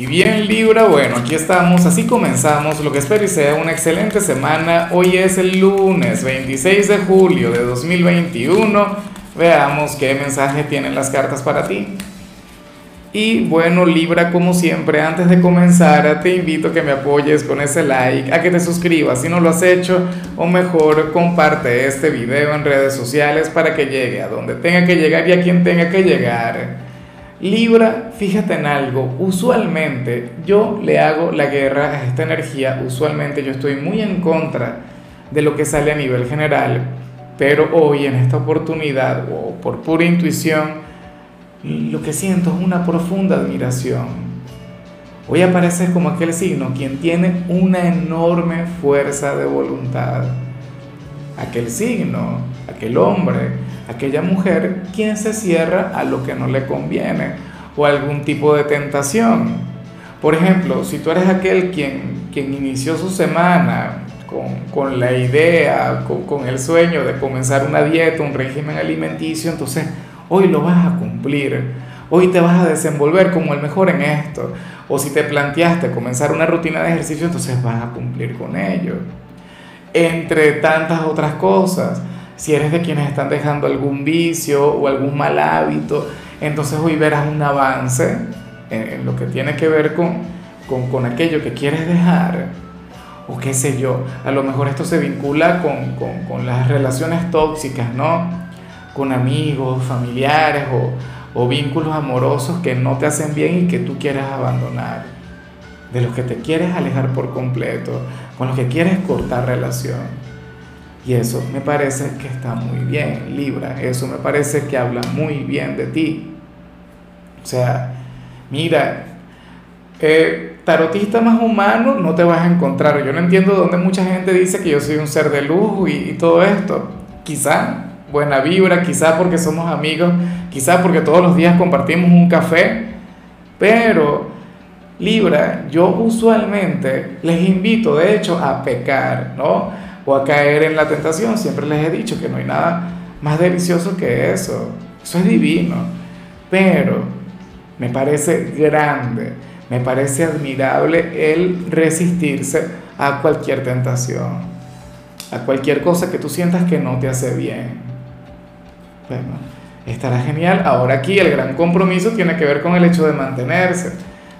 Y bien Libra, bueno, aquí estamos, así comenzamos, lo que espero y sea una excelente semana. Hoy es el lunes 26 de julio de 2021. Veamos qué mensaje tienen las cartas para ti. Y bueno Libra, como siempre, antes de comenzar, te invito a que me apoyes con ese like, a que te suscribas si no lo has hecho, o mejor comparte este video en redes sociales para que llegue a donde tenga que llegar y a quien tenga que llegar. Libra, fíjate en algo, usualmente yo le hago la guerra a esta energía, usualmente yo estoy muy en contra de lo que sale a nivel general, pero hoy en esta oportunidad, o por pura intuición, lo que siento es una profunda admiración. Hoy apareces como aquel signo quien tiene una enorme fuerza de voluntad. Aquel signo, aquel hombre, aquella mujer quien se cierra a lo que no le conviene o algún tipo de tentación. Por ejemplo, si tú eres aquel quien, quien inició su semana con, con la idea, con, con, el sueño de comenzar una dieta, un régimen alimenticio, entonces hoy lo vas a cumplir. Hoy te vas a desenvolver como el mejor en esto. O si te planteaste comenzar una rutina de ejercicio, entonces vas a cumplir con ello. Entre tantas otras cosas si eres de quienes están dejando algún vicio o algún mal hábito, entonces hoy verás un avance en, lo que tiene que ver con, con, aquello que quieres dejar. O qué sé yo, a lo mejor esto se vincula con, con, con las relaciones tóxicas, ¿no? Con amigos, familiares o, o vínculos amorosos que no te hacen bien y que tú quieres abandonar. De los que te quieres alejar por completo, con los que quieres cortar relación. Y eso me parece que está muy bien, Libra. Eso me parece que habla muy bien de ti. O sea, mira, eh, tarotista más humano no te vas a encontrar. Yo no entiendo dónde mucha gente dice que yo soy un ser de lujo y, y todo esto. Quizá buena vibra, quizá porque somos amigos, quizá porque todos los días compartimos un café, pero Libra, yo usualmente les invito de hecho a pecar, ¿no? O a caer en la tentación. Siempre les he dicho que no hay nada más delicioso que eso. Eso es divino. Pero me parece grande, me parece admirable el resistirse a cualquier tentación, a cualquier cosa que tú sientas que no te hace bien. Bueno, estará genial. Ahora aquí el gran compromiso tiene que ver con el hecho de mantenerse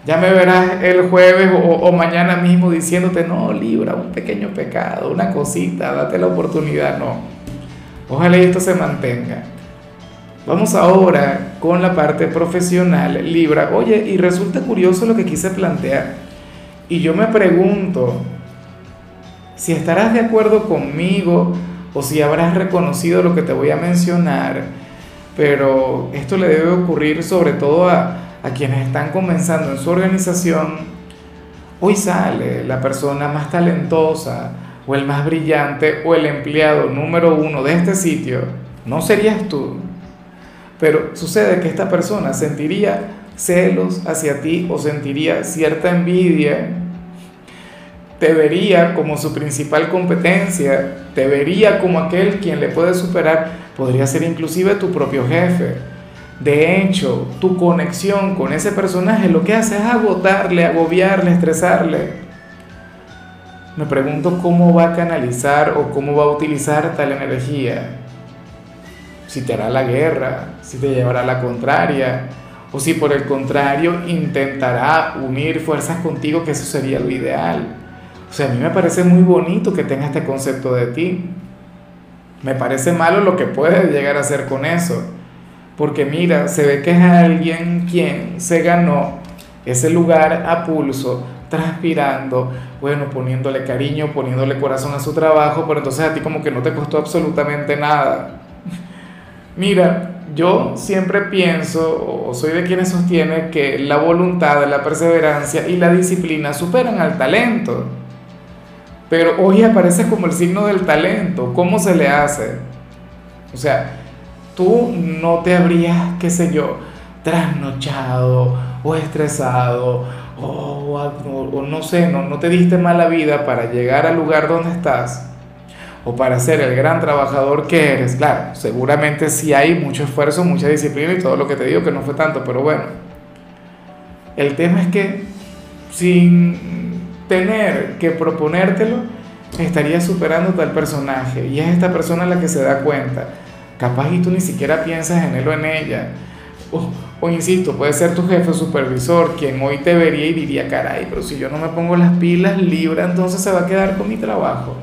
ya me verás el jueves o, mañana mismo diciéndote, no, Libra, un pequeño pecado, una cosita, date la oportunidad, no. Ojalá esto se mantenga. Vamos ahora con la parte profesional, Libra. Oye, y resulta curioso lo que quise plantear. Y yo me pregunto si estarás de acuerdo conmigo o si habrás reconocido lo que te voy a mencionar. Pero esto le debe ocurrir sobre todo a a quienes están comenzando en su organización, hoy sale la persona más talentosa o el más brillante o el empleado número uno de este sitio, no serías tú. Pero sucede que esta persona sentiría celos hacia ti o sentiría cierta envidia, te vería como su principal competencia, te vería como aquel quien le puede superar, podría ser inclusive tu propio jefe de hecho, tu conexión con ese personaje lo que hace es agotarle, agobiarle, estresarle. Me pregunto cómo va a canalizar o cómo va a utilizar tal energía. Si te hará la guerra, si te llevará a la contraria, o si por el contrario intentará unir fuerzas contigo, que eso sería lo ideal. O sea, a mí me parece muy bonito que tenga este concepto de ti. Me parece malo lo que puede llegar a hacer con eso porque mira, se ve que es alguien quien se ganó ese lugar a pulso, transpirando, bueno, poniéndole cariño, poniéndole corazón a su trabajo, pero entonces a ti como que no te costó absolutamente nada. Mira, yo siempre pienso, o soy de quienes sostiene que la voluntad, la perseverancia y la disciplina superan al talento. Pero hoy aparece como el signo del talento. ¿Cómo se le hace? O sea, tú no te habrías, qué sé yo, trasnochado o estresado o, no sé, no, no te diste mala vida para llegar al lugar donde estás o para ser el gran trabajador que eres. Claro, seguramente sí hay mucho esfuerzo, mucha disciplina y todo lo que te digo que no fue tanto, pero bueno, el tema es que sin tener que proponértelo, estarías superando tal personaje y es esta persona la que se da cuenta. Capaz y tú ni siquiera piensas en él o en ella. O, insisto, puede ser tu jefe supervisor quien hoy te vería y diría, caray, pero si yo no me pongo las pilas, Libra, entonces se va a quedar con mi trabajo.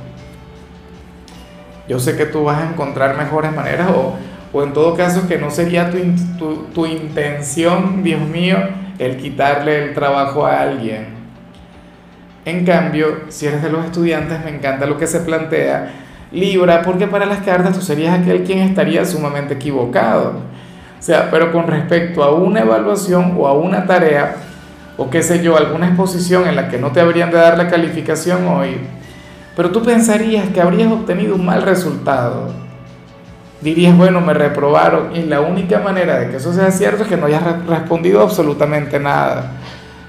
Yo sé que tú vas a encontrar mejores maneras o, o en todo caso que no sería tu, tu intención, Dios mío, el quitarle el trabajo a alguien. En cambio, si eres de los estudiantes, me encanta lo que se plantea Libra, porque para las cartas tú serías aquel quien estaría sumamente equivocado. O sea, pero con respecto a una evaluación o a una tarea, o qué sé yo, alguna exposición en la que no te habrían de dar la calificación hoy, pero tú pensarías que habrías obtenido un mal resultado. Dirías, bueno, me reprobaron y la única manera de que eso sea cierto es que no hayas respondido absolutamente nada,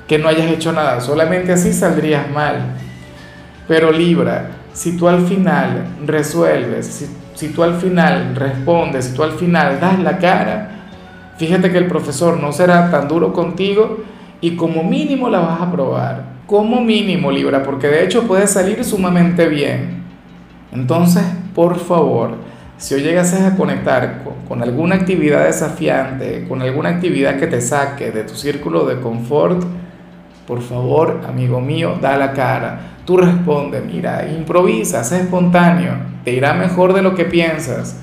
que no hayas hecho nada, solamente así saldrías mal. Pero Libra, si tú al final resuelves, si, tú al final respondes, si tú al final das la cara, fíjate que el profesor no será tan duro contigo y como mínimo la vas a probar. Como mínimo, Libra, porque de hecho puede salir sumamente bien. Entonces, por favor, si hoy llegases a conectar con, con, alguna actividad desafiante, con alguna actividad que te saque de tu círculo de confort, por favor, amigo mío, da la cara. Tú responde, mira, improvisa, sé espontáneo, te irá mejor de lo que piensas.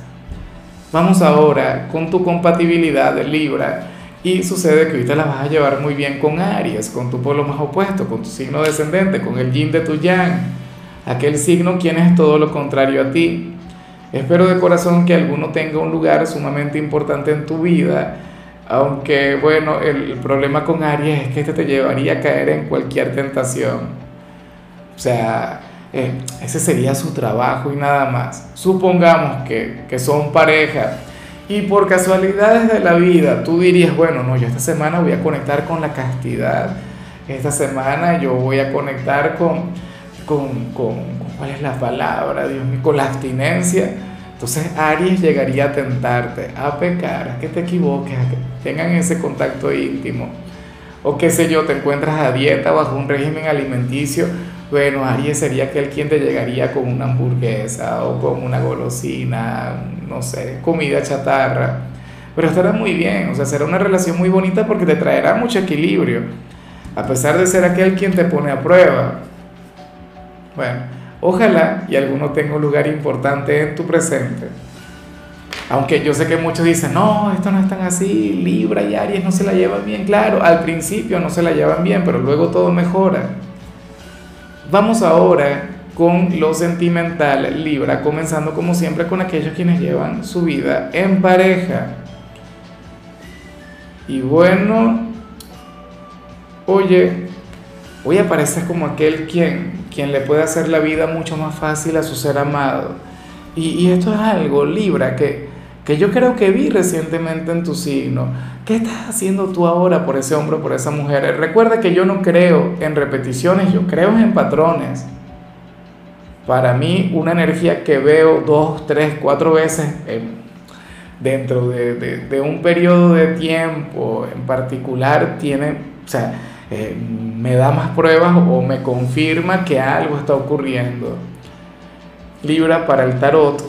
Vamos ahora con tu compatibilidad de Libra. Y sucede que ahorita la vas a llevar muy bien con Aries, con tu polo más opuesto, con tu signo descendente, con el yin de tu yang. Aquel signo quien es todo lo contrario a ti. Espero de corazón que alguno tenga un lugar sumamente importante en tu vida aunque bueno, el, problema con Aries es que este te llevaría a caer en cualquier tentación. O sea, eh, ese sería su trabajo y nada más. Supongamos que, que son pareja y por casualidades de la vida tú dirías, bueno, no, yo esta semana voy a conectar con la castidad. Esta semana yo voy a conectar con, con, con ¿cuál es la palabra? Dios mío, con la abstinencia entonces Aries llegaría a tentarte, a pecar, a que te equivoques, a que tengan ese contacto íntimo. O qué sé yo, te encuentras a dieta bajo un régimen alimenticio. Bueno, Aries sería aquel quien te llegaría con una hamburguesa o con una golosina, no sé, comida chatarra. Pero estará muy bien, o sea, será una relación muy bonita porque te traerá mucho equilibrio, a pesar de ser aquel quien te pone a prueba. Bueno, Ojalá y alguno tenga un lugar importante en tu presente. Aunque yo sé que muchos dicen, no, esto no es tan así, Libra y Aries no se la llevan bien. Claro, al principio no se la llevan bien, pero luego todo mejora. Vamos ahora con lo sentimental, Libra, comenzando como siempre con aquellos quienes llevan su vida en pareja. Y bueno, oye, hoy apareces como aquel quien quien le puede hacer la vida mucho más fácil a su ser amado. Y, esto es algo, Libra, que, que yo creo que vi recientemente en tu signo. ¿Qué estás haciendo tú ahora por ese hombre, por esa mujer? Recuerda que yo no creo en repeticiones, yo creo en patrones. Para mí, una energía que veo dos, tres, cuatro veces dentro de, de, un periodo de tiempo en particular tiene, o sea, eh, me da más pruebas o me confirma que algo está ocurriendo. Libra para el tarot,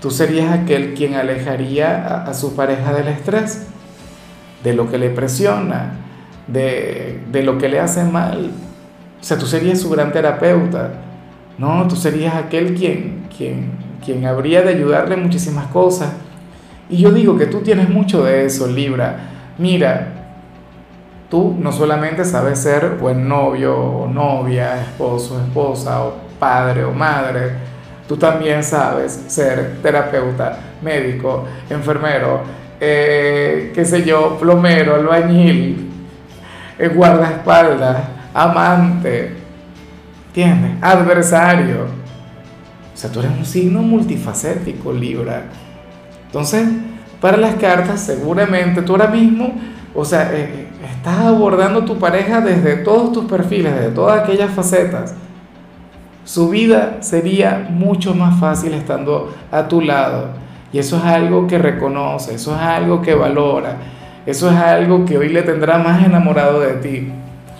tú serías aquel quien alejaría a, su pareja del estrés, de lo que le presiona, de, de lo que le hace mal. O sea, tú serías su gran terapeuta. No, tú serías aquel quien, quien, quien habría de ayudarle muchísimas cosas. Y yo digo que tú tienes mucho de eso, Libra. Mira, Tú no solamente sabes ser buen novio o novia, esposo, esposa o padre o madre, tú también sabes ser terapeuta, médico, enfermero, eh, qué sé yo, plomero, albañil, eh, guardaespaldas, amante, ¿entiendes? Adversario. O sea, tú eres un signo multifacético, Libra. Entonces, para las cartas, seguramente tú ahora mismo, o sea, eh, Estás abordando tu pareja desde todos tus perfiles, desde todas aquellas facetas. Su vida sería mucho más fácil estando a tu lado. Y eso es algo que reconoce, eso es algo que valora, eso es algo que hoy le tendrá más enamorado de ti.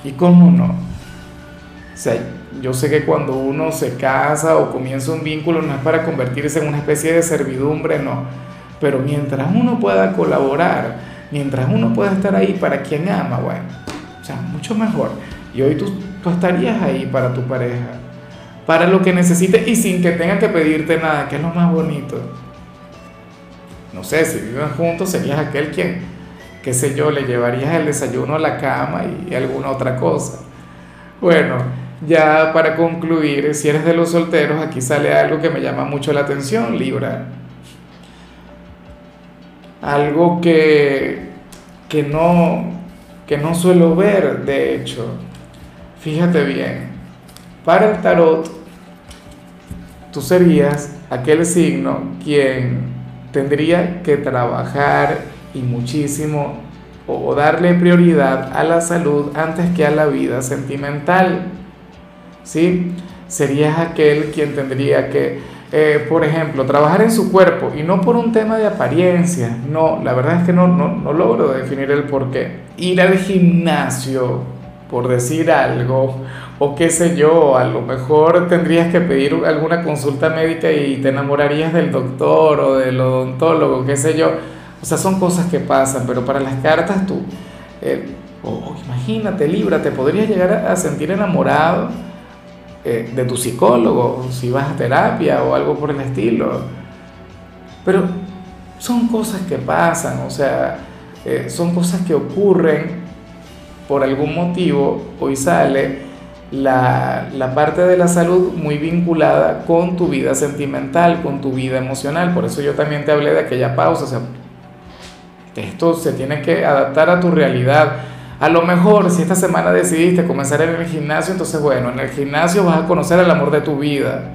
¿Y cómo no? O sea, yo sé que cuando uno se casa o comienza un vínculo no es para convertirse en una especie de servidumbre, no. Pero mientras uno pueda colaborar, mientras uno pueda estar ahí para quien ama, bueno, o sea, mucho mejor. Y hoy tú, tú estarías ahí para tu pareja, para lo que necesite y sin que tenga que pedirte nada, que es lo más bonito. No sé, si viven juntos serías aquel quien, qué sé yo, le llevarías el desayuno a la cama y alguna otra cosa. Bueno, ya para concluir, si eres de los solteros, aquí sale algo que me llama mucho la atención, Libra. Algo que, que, no, que no suelo ver, de hecho. Fíjate bien, para el tarot, tú serías aquel signo quien tendría que trabajar y muchísimo o darle prioridad a la salud antes que a la vida sentimental. ¿sí? Serías aquel quien tendría que, eh, por ejemplo, trabajar en su cuerpo y no por un tema de apariencia, no, la verdad es que no, no, no logro definir el por qué. Ir al gimnasio, por decir algo, o qué sé yo, a lo mejor tendrías que pedir alguna consulta médica y te enamorarías del doctor o del odontólogo, qué sé yo. O sea, son cosas que pasan, pero para las cartas tú, eh, imagínate, Libra, te podrías llegar a sentir enamorado eh, de tu psicólogo, si vas a terapia o algo por el estilo. Pero son cosas que pasan, o sea, eh, son cosas que ocurren por algún motivo. Hoy sale la, la, parte de la salud muy vinculada con tu vida sentimental, con tu vida emocional. Por eso yo también te hablé de aquella pausa. Esto se tiene que adaptar a tu realidad a lo mejor si esta semana decidiste comenzar en el gimnasio, entonces bueno, en el gimnasio vas a conocer el amor de tu vida.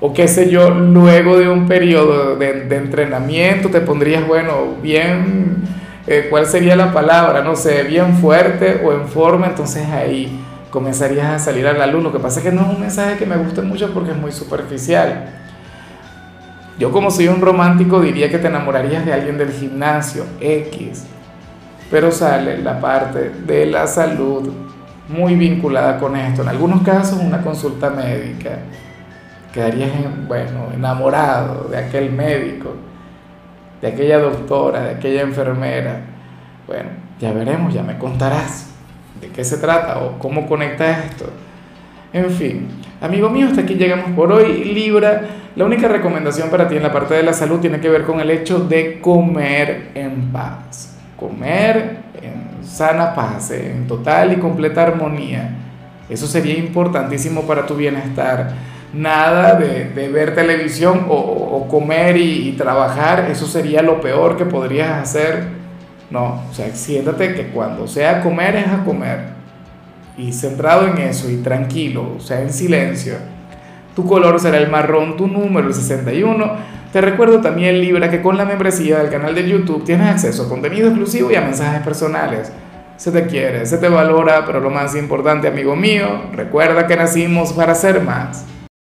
O qué sé yo, luego de un periodo de, entrenamiento te pondrías, bueno, bien, eh, ¿cuál sería la palabra? No sé, bien fuerte o en forma, entonces ahí comenzarías a salir a la luz. Lo que pasa es que no es un mensaje que me guste mucho porque es muy superficial. Yo como soy un romántico diría que te enamorarías de alguien del gimnasio, X pero sale la parte de la salud muy vinculada con esto. En algunos casos una consulta médica. Quedarías, bueno, enamorado de aquel médico, de aquella doctora, de aquella enfermera. Bueno, ya veremos, ya me contarás de qué se trata o cómo conecta esto. En fin, amigo mío, hasta aquí llegamos por hoy. Libra, la única recomendación para ti en la parte de la salud tiene que ver con el hecho de comer en paz comer en sana paz, en total y completa armonía. Eso sería importantísimo para tu bienestar. Nada de, ver televisión o, comer y, trabajar, eso sería lo peor que podrías hacer. No, o sea, siéntate que cuando sea comer es a comer. Y centrado en eso y tranquilo, o sea, en silencio. Tu color será el marrón, tu número el 61 te recuerdo también, Libra, que con la membresía del canal de YouTube tienes acceso a contenido exclusivo y a mensajes personales. Se te quiere, se te valora, pero lo más importante, amigo mío, recuerda que nacimos para ser más.